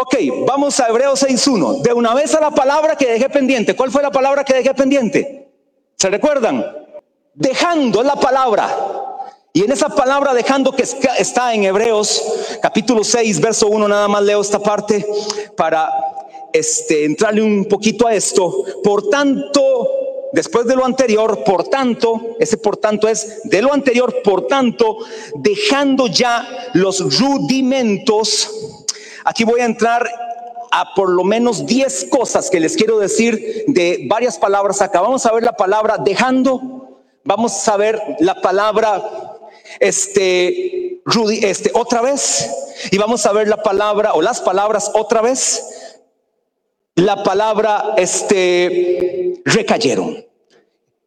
Ok, vamos a Hebreos 6.1. De una vez a la palabra que dejé pendiente. ¿Cuál fue la palabra que dejé pendiente? ¿Se recuerdan? Dejando la palabra. Y en esa palabra dejando que está en Hebreos capítulo 6, verso 1, nada más leo esta parte para este, entrarle un poquito a esto. Por tanto, después de lo anterior, por tanto, ese por tanto es de lo anterior, por tanto, dejando ya los rudimentos, aquí voy a entrar a por lo menos 10 cosas que les quiero decir de varias palabras acá. Vamos a ver la palabra dejando, vamos a ver la palabra este, Rudy, este, otra vez. Y vamos a ver la palabra o las palabras otra vez. La palabra, este, recayeron.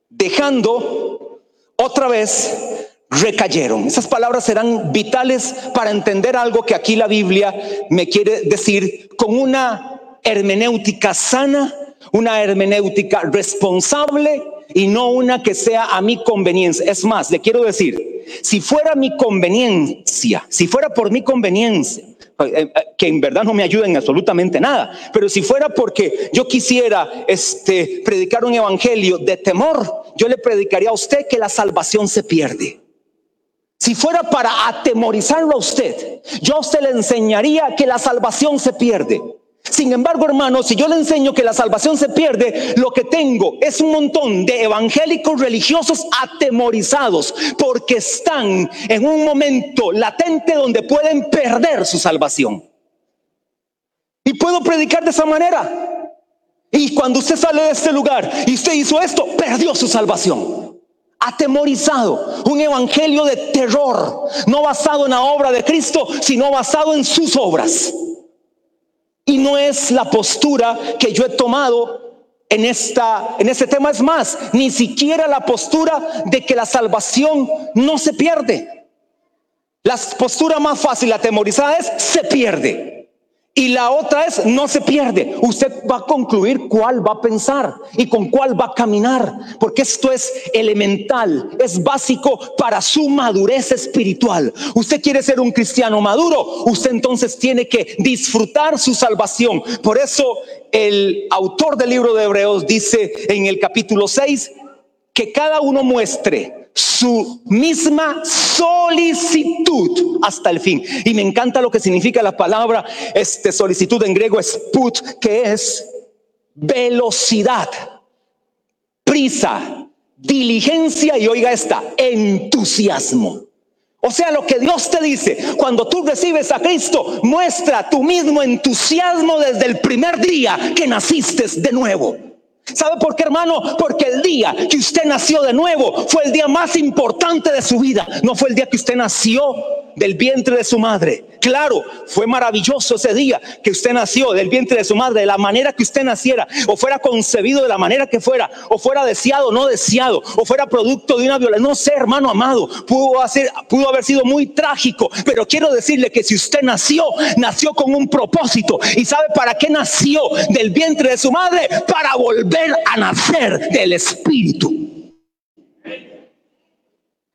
Dejando otra vez, recayeron. Esas palabras serán vitales para entender algo que aquí la Biblia me quiere decir con una hermenéutica sana, una hermenéutica responsable y no una que sea a mi conveniencia. Es más, le quiero decir, si fuera mi conveniencia, si fuera por mi conveniencia, eh, eh, que en verdad no me ayuda en absolutamente nada, pero si fuera porque yo quisiera este, predicar un evangelio de temor, yo le predicaría a usted que la salvación se pierde. Si fuera para atemorizarlo a usted, yo usted le enseñaría que la salvación se pierde. Sin embargo, hermanos, si yo le enseño que la salvación se pierde, lo que tengo es un montón de evangélicos religiosos atemorizados porque están en un momento latente donde pueden perder su salvación. Y puedo predicar de esa manera. Y cuando usted sale de este lugar y usted hizo esto, perdió su salvación. Atemorizado, un evangelio de terror, no basado en la obra de Cristo, sino basado en sus obras. Y no es la postura que yo he tomado en, esta, en este tema. Es más, ni siquiera la postura de que la salvación no se pierde. La postura más fácil, atemorizada, es se pierde. Y la otra es, no se pierde. Usted va a concluir cuál va a pensar y con cuál va a caminar. Porque esto es elemental, es básico para su madurez espiritual. Usted quiere ser un cristiano maduro, usted entonces tiene que disfrutar su salvación. Por eso el autor del libro de Hebreos dice en el capítulo 6 que cada uno muestre su misma solicitud hasta el fin. Y me encanta lo que significa la palabra este solicitud en griego es put, que es velocidad, prisa, diligencia y oiga esta, entusiasmo. O sea, lo que Dios te dice, cuando tú recibes a Cristo, muestra tu mismo entusiasmo desde el primer día que naciste de nuevo. ¿Sabe por qué, hermano? Porque el día que usted nació de nuevo fue el día más importante de su vida. No fue el día que usted nació del vientre de su madre. Claro, fue maravilloso ese día que usted nació del vientre de su madre, de la manera que usted naciera, o fuera concebido de la manera que fuera, o fuera deseado o no deseado, o fuera producto de una violencia. No sé, hermano amado, pudo, hacer, pudo haber sido muy trágico, pero quiero decirle que si usted nació, nació con un propósito. ¿Y sabe para qué nació del vientre de su madre? Para volver a nacer del Espíritu.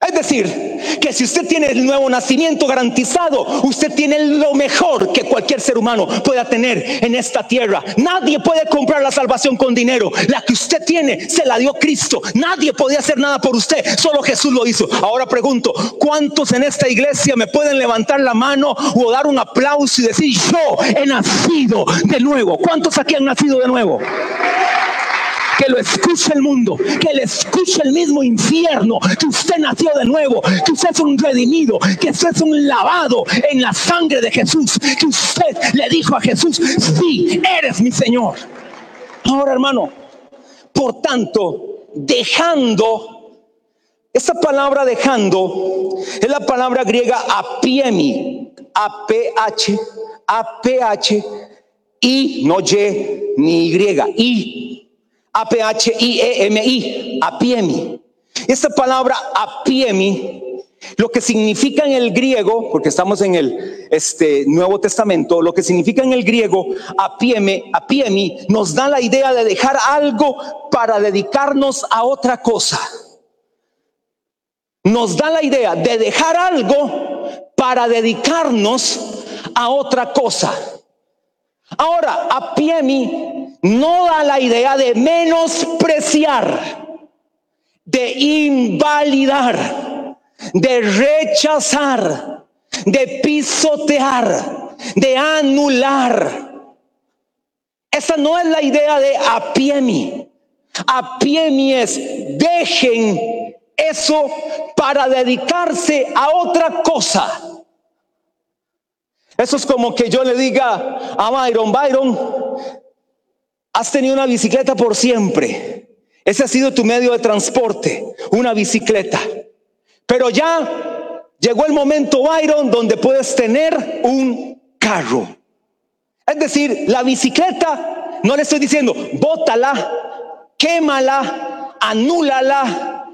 Es decir, que si usted tiene el nuevo nacimiento garantizado, usted tiene lo mejor que cualquier ser humano pueda tener en esta tierra. Nadie puede comprar la salvación con dinero. La que usted tiene se la dio Cristo. Nadie podía hacer nada por usted, solo Jesús lo hizo. Ahora pregunto, ¿cuántos en esta iglesia me pueden levantar la mano o dar un aplauso y decir, yo he nacido de nuevo? ¿Cuántos aquí han nacido de nuevo? Que lo escuche el mundo, que le escuche el mismo infierno, que usted nació de nuevo, que usted es un redimido, que usted es un lavado en la sangre de Jesús, que usted le dijo a Jesús, sí, eres mi Señor. Ahora, hermano, por tanto, dejando, esa palabra dejando es la palabra griega apiemi, A-P-H, A-P-H, y no Y ni y a-P-H-I-E-M-I, apiemi. Esta palabra apiemi, lo que significa en el griego, porque estamos en el este, Nuevo Testamento, lo que significa en el griego apieme, apiemi, nos da la idea de dejar algo para dedicarnos a otra cosa. Nos da la idea de dejar algo para dedicarnos a otra cosa. Ahora, Apiemi no da la idea de menospreciar, de invalidar, de rechazar, de pisotear, de anular. Esa no es la idea de Apiemi. Apiemi es dejen eso para dedicarse a otra cosa. Eso es como que yo le diga a Byron, Byron, has tenido una bicicleta por siempre. Ese ha sido tu medio de transporte, una bicicleta. Pero ya llegó el momento, Byron, donde puedes tener un carro. Es decir, la bicicleta, no le estoy diciendo, bótala, quémala, anúlala,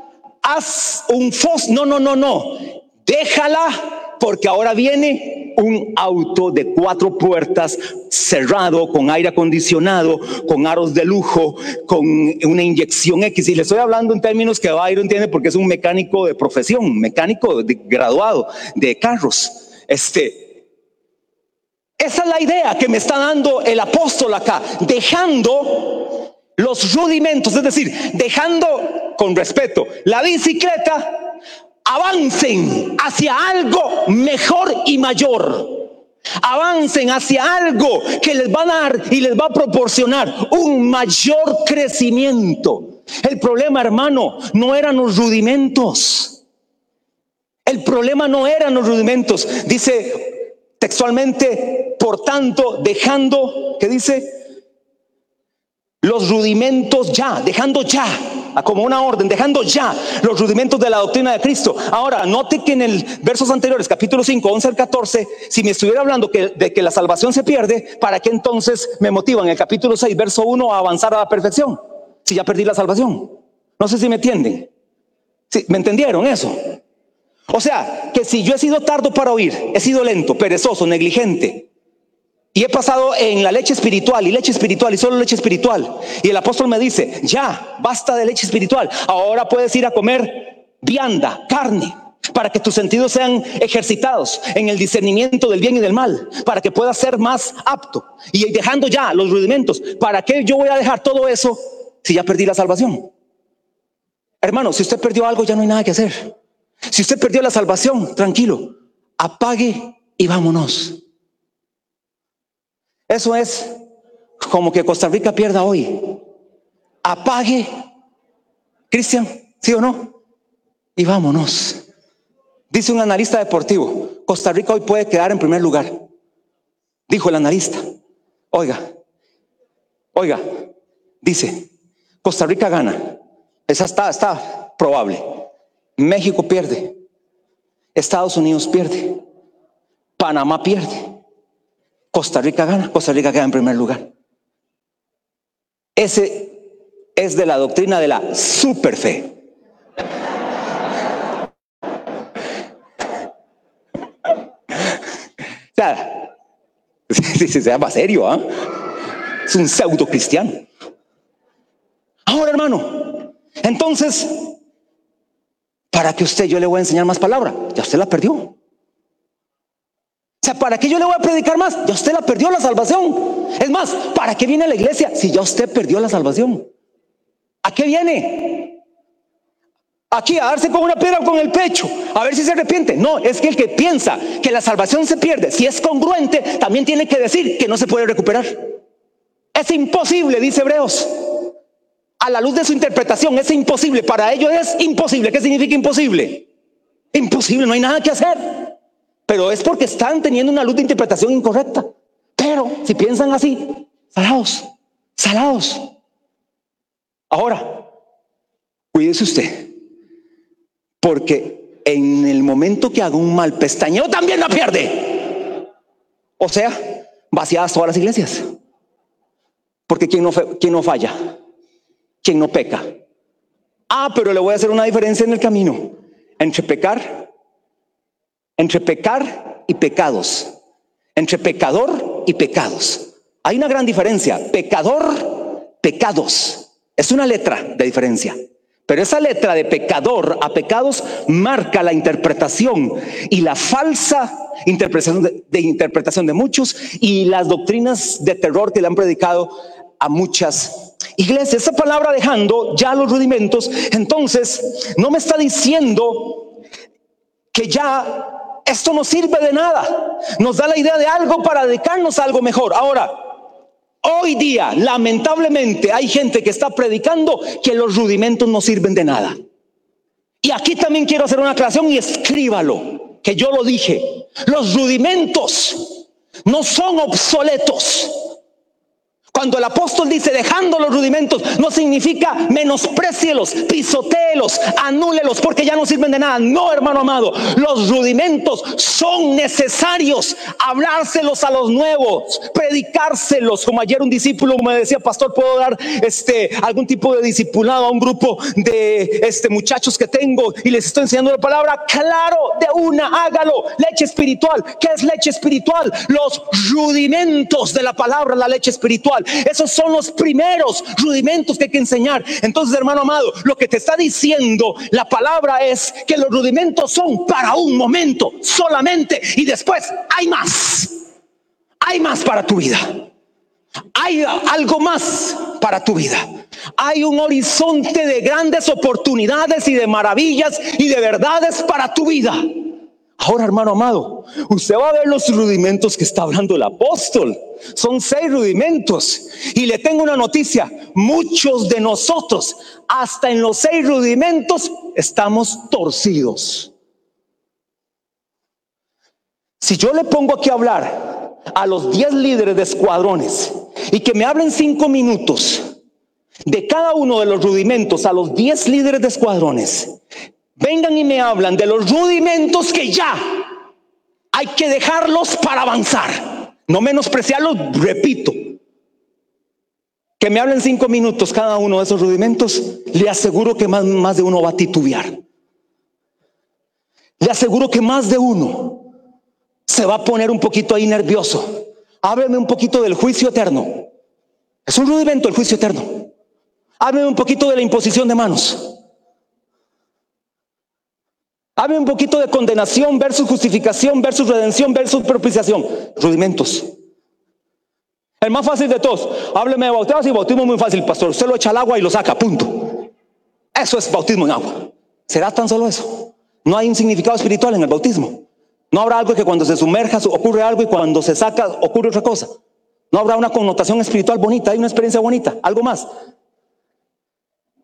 haz un fos. No, no, no, no. Déjala porque ahora viene un auto de cuatro puertas cerrado, con aire acondicionado, con aros de lujo, con una inyección X. Y le estoy hablando en términos que Byron tiene porque es un mecánico de profesión, mecánico graduado de carros. Este, esa es la idea que me está dando el apóstol acá, dejando los rudimentos, es decir, dejando con respeto la bicicleta avancen hacia algo mejor y mayor. Avancen hacia algo que les va a dar y les va a proporcionar un mayor crecimiento. El problema, hermano, no eran los rudimentos. El problema no eran los rudimentos. Dice textualmente, por tanto, dejando, ¿qué dice? Los rudimentos ya, dejando ya como una orden, dejando ya los rudimentos de la doctrina de Cristo. Ahora, note que en el versos anteriores, capítulo 5, 11 al 14, si me estuviera hablando de que la salvación se pierde, ¿para qué entonces me motiva en el capítulo 6, verso 1 a avanzar a la perfección? Si ya perdí la salvación. No sé si me entienden. ¿Me entendieron eso? O sea, que si yo he sido tardo para oír, he sido lento, perezoso, negligente, y he pasado en la leche espiritual y leche espiritual y solo leche espiritual. Y el apóstol me dice, ya, basta de leche espiritual. Ahora puedes ir a comer vianda, carne, para que tus sentidos sean ejercitados en el discernimiento del bien y del mal, para que puedas ser más apto. Y dejando ya los rudimentos, ¿para qué yo voy a dejar todo eso si ya perdí la salvación? Hermano, si usted perdió algo, ya no hay nada que hacer. Si usted perdió la salvación, tranquilo, apague y vámonos. Eso es como que Costa Rica pierda hoy. Apague, Cristian, ¿sí o no? Y vámonos. Dice un analista deportivo, Costa Rica hoy puede quedar en primer lugar. Dijo el analista. Oiga, oiga, dice, Costa Rica gana. Esa está, está probable. México pierde. Estados Unidos pierde. Panamá pierde. Costa Rica gana, Costa Rica queda en primer lugar. Ese es de la doctrina de la superfe. O sea, se llama serio, ¿ah? Es un pseudo cristiano. Ahora, hermano, entonces, para que usted yo le voy a enseñar más palabra, ya usted la perdió. O sea, ¿para qué yo le voy a predicar más? Ya usted la perdió la salvación. Es más, ¿para qué viene a la iglesia si ya usted perdió la salvación? ¿A qué viene? Aquí a darse con una piedra con el pecho, a ver si se arrepiente. No, es que el que piensa que la salvación se pierde, si es congruente, también tiene que decir que no se puede recuperar. Es imposible, dice Hebreos. A la luz de su interpretación, es imposible. Para ellos es imposible. ¿Qué significa imposible? Imposible, no hay nada que hacer pero es porque están teniendo una luz de interpretación incorrecta. Pero si piensan así, salados, salados. Ahora, cuídese usted, porque en el momento que haga un mal pestañeo también la pierde. O sea, vaciadas todas las iglesias. Porque ¿quién no, quién no falla? ¿Quién no peca? Ah, pero le voy a hacer una diferencia en el camino entre pecar entre pecar y pecados, entre pecador y pecados. Hay una gran diferencia. Pecador, pecados. Es una letra de diferencia. Pero esa letra de pecador a pecados marca la interpretación y la falsa interpretación de, interpretación de muchos y las doctrinas de terror que le han predicado a muchas iglesias. Esa palabra dejando ya los rudimentos, entonces no me está diciendo que ya esto no sirve de nada. Nos da la idea de algo para dedicarnos a algo mejor. Ahora, hoy día, lamentablemente, hay gente que está predicando que los rudimentos no sirven de nada. Y aquí también quiero hacer una aclaración y escríbalo, que yo lo dije. Los rudimentos no son obsoletos. Cuando el apóstol dice dejando los rudimentos, no significa menosprecielos, pisoteelos, anúlelos, porque ya no sirven de nada. No, hermano amado, los rudimentos son necesarios. Hablárselos a los nuevos, predicárselos. Como ayer un discípulo me decía, pastor, puedo dar este algún tipo de discipulado a un grupo de este muchachos que tengo y les estoy enseñando la palabra. Claro, de una, hágalo. Leche espiritual. ¿Qué es leche espiritual? Los rudimentos de la palabra, la leche espiritual. Esos son los primeros rudimentos que hay que enseñar. Entonces, hermano amado, lo que te está diciendo la palabra es que los rudimentos son para un momento solamente y después hay más. Hay más para tu vida. Hay algo más para tu vida. Hay un horizonte de grandes oportunidades y de maravillas y de verdades para tu vida. Ahora, hermano amado, usted va a ver los rudimentos que está hablando el apóstol. Son seis rudimentos. Y le tengo una noticia. Muchos de nosotros, hasta en los seis rudimentos, estamos torcidos. Si yo le pongo aquí a hablar a los diez líderes de escuadrones y que me hablen cinco minutos de cada uno de los rudimentos a los diez líderes de escuadrones, vengan y me hablan de los rudimentos que ya hay que dejarlos para avanzar. No menospreciarlos, repito. Que me hablen cinco minutos cada uno de esos rudimentos, le aseguro que más, de uno va a titubear. Le aseguro que más de uno se va a poner un poquito ahí nervioso. Hábleme un poquito del juicio eterno. Es un rudimento el juicio eterno. Hábleme un poquito de la imposición de manos. Hable un poquito de condenación versus justificación versus redención versus propiciación. Rudimentos. El más fácil de todos. Hábleme de bautismo y bautismo muy fácil, pastor. Usted lo echa al agua y lo saca, punto. Eso es bautismo en agua. ¿Será tan solo eso? No hay un significado espiritual en el bautismo. No habrá algo que cuando se sumerja ocurre algo y cuando se saca ocurre otra cosa. No habrá una connotación espiritual bonita, hay una experiencia bonita, algo más.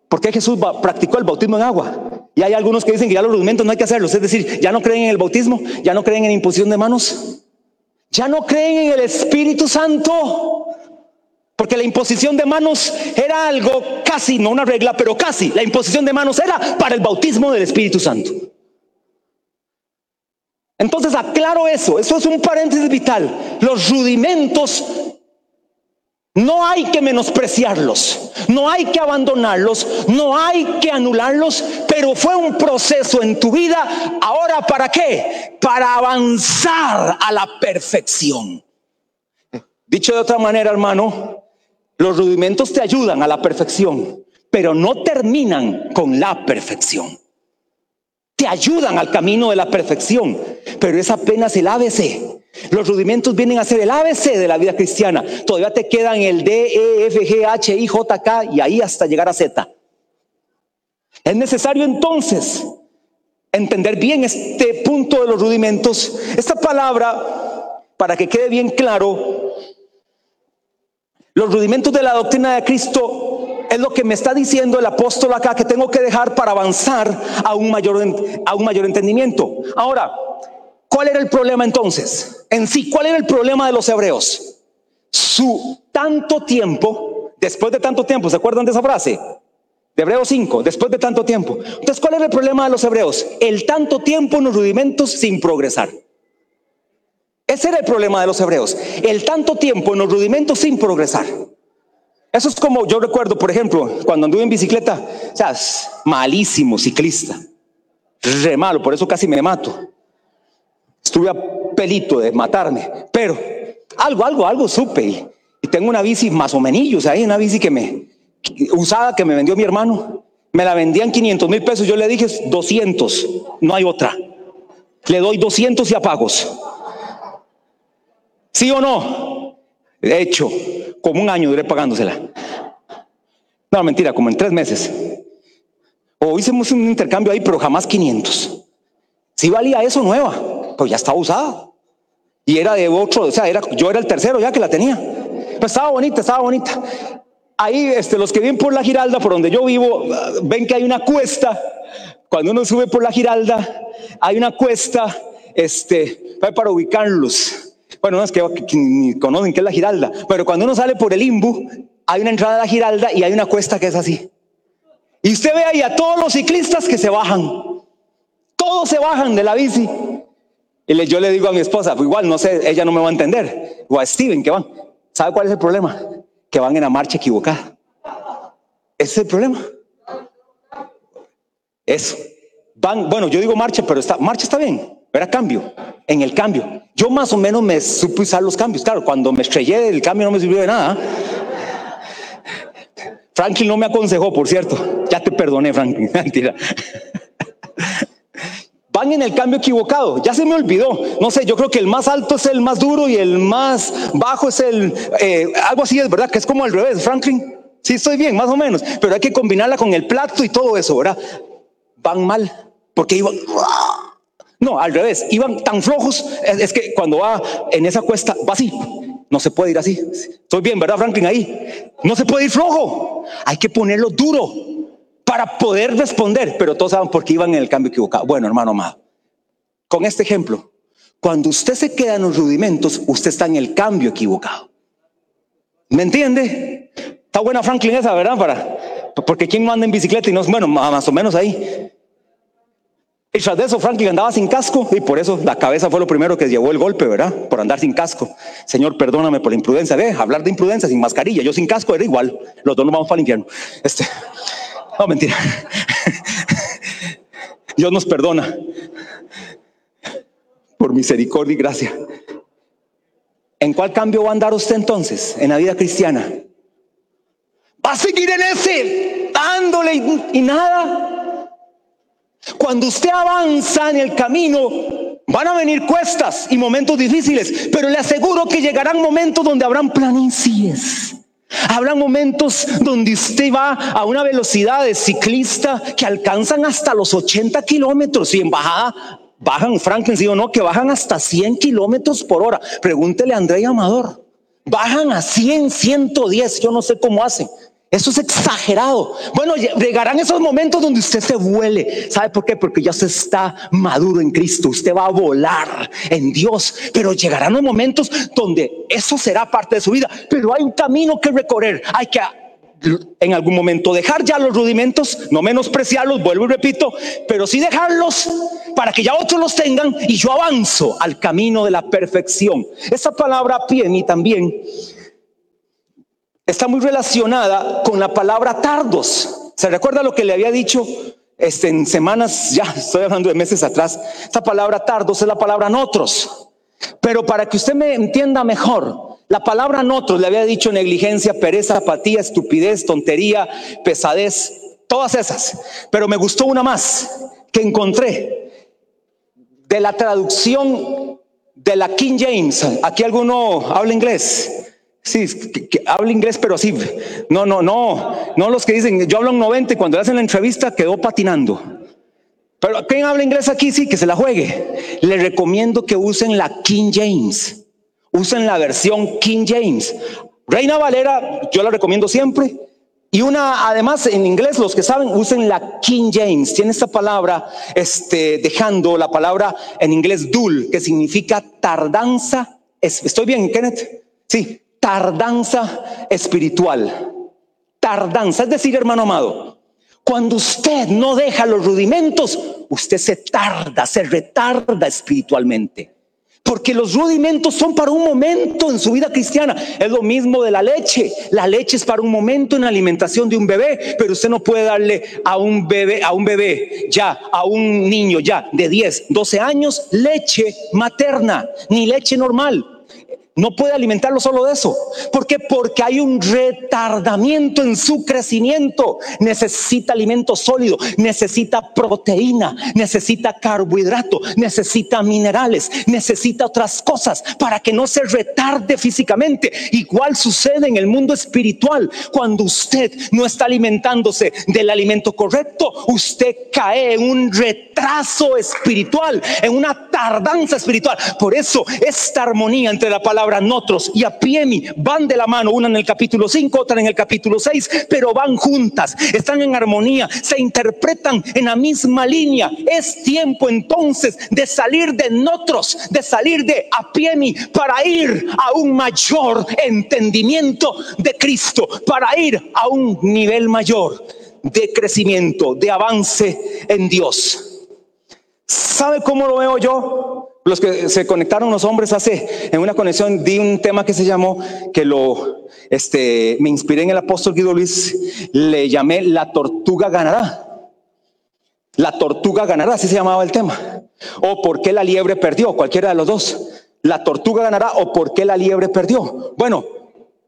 ¿Por qué Jesús practicó el bautismo en agua? Y hay algunos que dicen que ya los rudimentos no hay que hacerlos. Es decir, ya no creen en el bautismo, ya no creen en imposición de manos, ya no creen en el Espíritu Santo. Porque la imposición de manos era algo casi, no una regla, pero casi. La imposición de manos era para el bautismo del Espíritu Santo. Entonces aclaro eso, eso es un paréntesis vital. Los rudimentos no hay que menospreciarlos, no hay que abandonarlos, no hay que anularlos, pero fue un proceso en tu vida. Ahora, ¿para qué? Para avanzar a la perfección. Dicho de otra manera, hermano, los rudimentos te ayudan a la perfección, pero no terminan con la perfección. Te ayudan al camino de la perfección, pero es apenas el ABC los rudimentos vienen a ser el ABC de la vida cristiana. Todavía te quedan el D, E, F, G, H, I, J, K y ahí hasta llegar a Z. Es necesario entonces entender bien este punto de los rudimentos. Esta palabra, para que quede bien claro, los rudimentos de la doctrina de Cristo es lo que me está diciendo el apóstol acá que tengo que dejar para avanzar a un mayor, a un mayor entendimiento. Ahora, ¿Cuál era el problema entonces? En sí, ¿cuál era el problema de los hebreos? Su tanto tiempo, después de tanto tiempo, ¿se acuerdan de esa frase? De Hebreos 5, después de tanto tiempo. Entonces, ¿cuál era el problema de los hebreos? El tanto tiempo en los rudimentos sin progresar. Ese era el problema de los hebreos. El tanto tiempo en los rudimentos sin progresar. Eso es como yo recuerdo, por ejemplo, cuando anduve en bicicleta, o sea, malísimo ciclista, re malo, por eso casi me mato. Estuve a pelito de matarme, pero algo, algo, algo supe. Y, tengo una bici más o menos, ahí una bici que me usada que me vendió mi hermano. Me la vendían 500 mil pesos. Yo le dije 200, no hay otra. Le doy 200 y apagos. ¿Sí o no? De hecho, como un año duré pagándosela. No, mentira, como en tres meses. O hicimos un intercambio ahí, pero jamás 500. Si valía eso nueva, pues ya estaba usada. Y era de otro, o sea, era, yo era el tercero ya que la tenía. Pues estaba bonita, estaba bonita. Ahí, este, los que viven por la Giralda, por donde yo vivo, ven que hay una cuesta. Cuando uno sube por la Giralda, hay una cuesta, este, para ubicarlos. Bueno, no es que, ni conocen qué es la Giralda, pero cuando uno sale por el Imbu, hay una entrada a la Giralda y hay una cuesta que es así. Y usted ve ahí a todos los ciclistas que se bajan. Todos se bajan de la bici. Y yo le digo a mi esposa, pues igual, no sé, ella no me va a entender. O a Steven, que van. ¿Sabe cuál es el problema? Que van en la marcha equivocada. Ese es el problema. Eso. Van, bueno, yo digo marcha, pero está, marcha está bien. Era cambio, en el cambio. Yo más o menos me supe usar los cambios. Claro, cuando me estrellé, el cambio no me sirvió de nada. Franklin no me aconsejó, por cierto. Ya te perdoné, Franklin. Mentira. Van en el cambio equivocado. Ya se me olvidó. No sé, yo creo que el más alto es el más duro y el más bajo es el... Eh, algo así es, ¿verdad? Que es como al revés, Franklin. Sí, estoy bien, más o menos. Pero hay que combinarla con el plato y todo eso, ¿verdad? Van mal. Porque iban... No, al revés. Iban tan flojos. Es, que cuando va en esa cuesta, va así. No se puede ir así. Estoy bien, ¿verdad, Franklin? Ahí. No se puede ir flojo. Hay que ponerlo duro para poder responder. Pero todos saben por qué iban en el cambio equivocado. Bueno, hermano amado, con este ejemplo, cuando usted se queda en los rudimentos, usted está en el cambio equivocado. ¿Me entiende? Está buena Franklin esa, ¿verdad? Para, porque quien no anda en bicicleta y no es bueno, más o menos ahí. Y tras de eso, Franklin andaba sin casco y por eso la cabeza fue lo primero que llevó el golpe, ¿verdad? Por andar sin casco. Señor, perdóname por la imprudencia. Ve, hablar de imprudencia sin mascarilla. Yo sin casco era igual. Los dos nos vamos para el infierno. Este, no, mentira. Dios nos perdona por misericordia y gracia. ¿En cuál cambio va a andar usted entonces en la vida cristiana? ¿Va a seguir en ese dándole y nada? Cuando usted avanza en el camino, van a venir cuestas y momentos difíciles, pero le aseguro que llegarán momentos donde habrán planicies. Habrán momentos donde usted va a una velocidad de ciclista que alcanzan hasta los 80 kilómetros y en bajada bajan, Franklin, sí o no, que bajan hasta 100 kilómetros por hora. Pregúntele a André Amador. Bajan a 100, 110, yo no sé cómo hacen. Eso es exagerado. Bueno, llegarán esos momentos donde usted se vuele. ¿Sabe por qué? Porque ya se está maduro en Cristo. Usted va a volar en Dios. Pero llegarán los momentos donde eso será parte de su vida. Pero hay un camino que recorrer. Hay que en algún momento dejar ya los rudimentos, no menospreciarlos, vuelvo y repito, pero sí dejarlos para que ya otros los tengan y yo avanzo al camino de la perfección. Esa palabra pie mí también está muy relacionada con la palabra tardos. ¿Se recuerda lo que le había dicho este, en semanas, ya estoy hablando de meses atrás? Esta palabra tardos es la palabra notros. Pero para que usted me entienda mejor, la palabra notros le había dicho negligencia, pereza, apatía, estupidez, tontería, pesadez, todas esas. Pero me gustó una más que encontré de la traducción de la King James. Aquí alguno habla inglés. Sí, que, habla inglés, pero así. No, no, no. No los que dicen, yo hablo en 90 y cuando le hacen la entrevista quedó patinando. Pero ¿quién habla inglés aquí? Sí, que se la juegue. Le recomiendo que usen la King James. Usen la versión King James. Reina Valera, yo la recomiendo siempre. Y una, además, en inglés, los que saben, usen la King James. Tiene esta palabra, este, dejando la palabra en inglés dul, que significa tardanza. ¿Estoy bien, Kenneth? Sí, tardanza espiritual. Tardanza, es decir, hermano amado, cuando usted no deja los rudimentos, usted se tarda, se retarda espiritualmente. Porque los rudimentos son para un momento en su vida cristiana. Es lo mismo de la leche. La leche es para un momento en la alimentación de un bebé, pero usted no puede darle a un bebé, a un bebé ya, a un niño ya de 10, 12 años, leche materna, ni leche normal no puede alimentarlo solo de eso. ¿Por qué? Porque hay un retardamiento en su crecimiento. Necesita alimento sólido, necesita proteína, necesita carbohidrato, necesita minerales, necesita otras cosas para que no se retarde físicamente. Igual sucede en el mundo espiritual. Cuando usted no está alimentándose del alimento correcto, usted cae en un retraso espiritual, en una tardanza espiritual. Por eso esta armonía entre la palabra Notros y Apiemi van de la mano, una en el capítulo 5, otra en el capítulo 6, pero van juntas, están en armonía, se interpretan en la misma línea. Es tiempo entonces de salir de Notros, de salir de Apiemi para ir a un mayor entendimiento de Cristo, para ir a un nivel mayor de crecimiento, de avance en Dios. ¿Sabe cómo lo veo yo? Los que se conectaron los hombres hace, en una conexión, di un tema que se llamó, que lo, este, me inspiré en el apóstol Guido Luis, le llamé La tortuga ganará. La tortuga ganará, así se llamaba el tema. O por qué la liebre perdió, cualquiera de los dos. La tortuga ganará o por qué la liebre perdió. Bueno,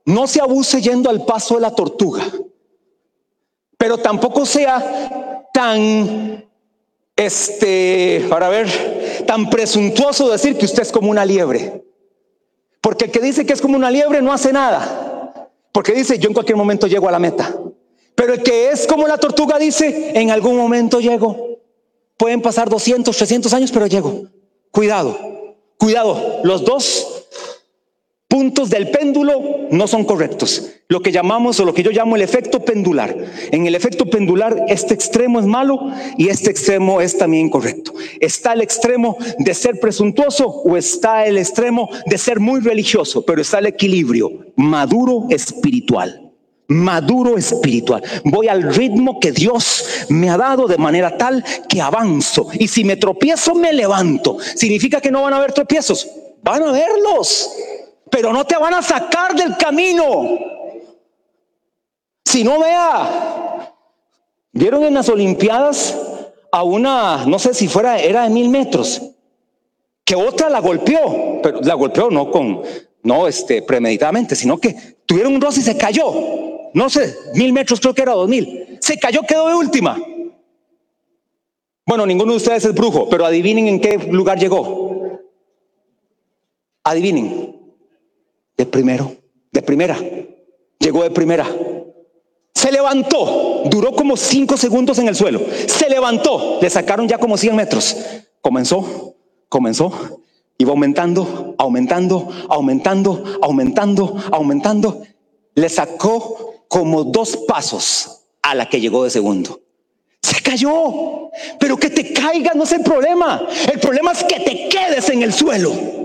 no se abuse yendo al paso de la tortuga, pero tampoco sea tan este, para ver, tan presuntuoso decir que usted es como una liebre. Porque el que dice que es como una liebre no hace nada. Porque dice, yo en cualquier momento llego a la meta. Pero el que es como la tortuga dice, en algún momento llego. Pueden pasar 200, 300 años, pero llego. Cuidado, cuidado. Los dos puntos del péndulo no son correctos. Lo que llamamos o lo que yo llamo el efecto pendular. En el efecto pendular este extremo es malo y este extremo es también correcto. Está el extremo de ser presuntuoso o está el extremo de ser muy religioso, pero está el equilibrio maduro espiritual. Maduro espiritual. Voy al ritmo que Dios me ha dado de manera tal que avanzo. Y si me tropiezo, me levanto. ¿Significa que no van a haber tropiezos? Van a haberlos pero no te van a sacar del camino. Si no vea, vieron en las Olimpiadas a una, no sé si fuera, era de mil metros, que otra la golpeó, pero la golpeó no con, no este, premeditadamente, sino que tuvieron un roce y se cayó. No sé, mil metros creo que era dos mil. Se cayó, quedó de última. Bueno, ninguno de ustedes es brujo, pero adivinen en qué lugar llegó. Adivinen de primero, de primera. Llegó de primera. Se levantó, duró como cinco segundos en el suelo. Se levantó, le sacaron ya como 100 metros. Comenzó, comenzó, iba aumentando, aumentando, aumentando, aumentando, aumentando. Le sacó como dos pasos a la que llegó de segundo. Se cayó, pero que te caiga no es el problema. El problema es que te quedes en el suelo.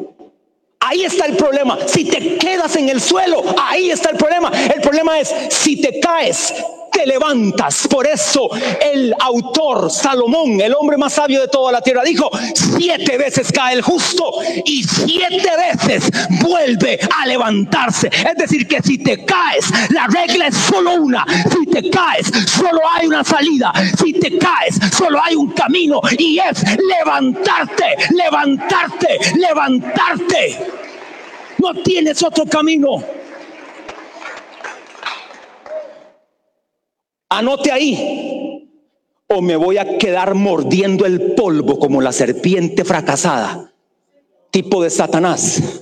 Ahí está el problema. Si te quedas en el suelo, ahí está el problema. El problema es si te caes, te levantas. Por eso el autor Salomón, el hombre más sabio de toda la tierra, dijo, siete veces cae el justo y siete veces vuelve a levantarse. Es decir, que si te caes, la regla es solo una. Si te caes, solo hay una salida. Si te caes, solo hay un camino y es levantarte, levantarte, levantarte. No tienes otro camino. Anote ahí. O me voy a quedar mordiendo el polvo como la serpiente fracasada, tipo de Satanás.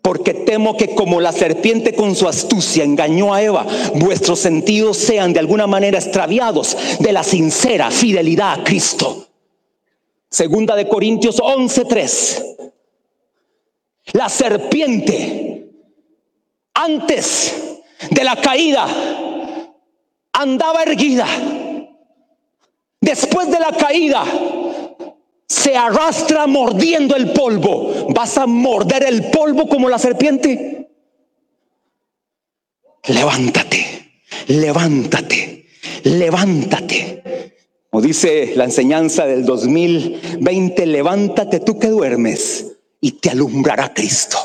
Porque temo que como la serpiente con su astucia engañó a Eva, vuestros sentidos sean de alguna manera extraviados de la sincera fidelidad a Cristo. Segunda de Corintios 11:3. La serpiente antes de la caída andaba erguida. Después de la caída se arrastra mordiendo el polvo. ¿Vas a morder el polvo como la serpiente? Levántate, levántate, levántate. O dice la enseñanza del 2020, levántate tú que duermes y te alumbrará Cristo.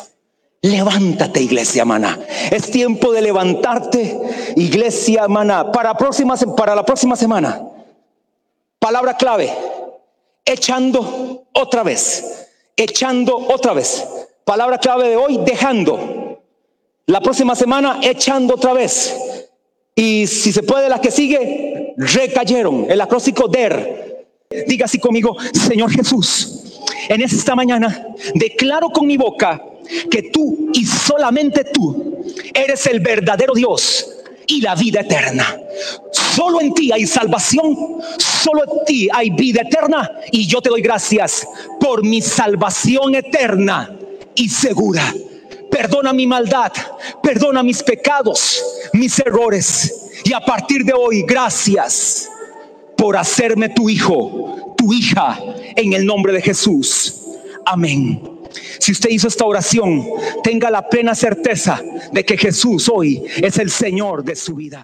Levántate, iglesia maná. Es tiempo de levantarte, iglesia maná. Para, próxima, para la próxima semana, palabra clave, echando otra vez, echando otra vez. Palabra clave de hoy, dejando. La próxima semana, echando otra vez. Y si se puede, la que sigue, recayeron. El acróstico DER. Diga así conmigo, Señor Jesús, en esta mañana declaro con mi boca que tú y solamente tú eres el verdadero Dios y la vida eterna. Solo en ti hay salvación, solo en ti hay vida eterna y yo te doy gracias por mi salvación eterna y segura. Perdona mi maldad, perdona mis pecados, mis errores y a partir de hoy gracias por hacerme tu hijo, tu hija en el nombre de Jesús. Amén. Si usted hizo esta oración, tenga la plena certeza de que Jesús hoy es el Señor de su vida.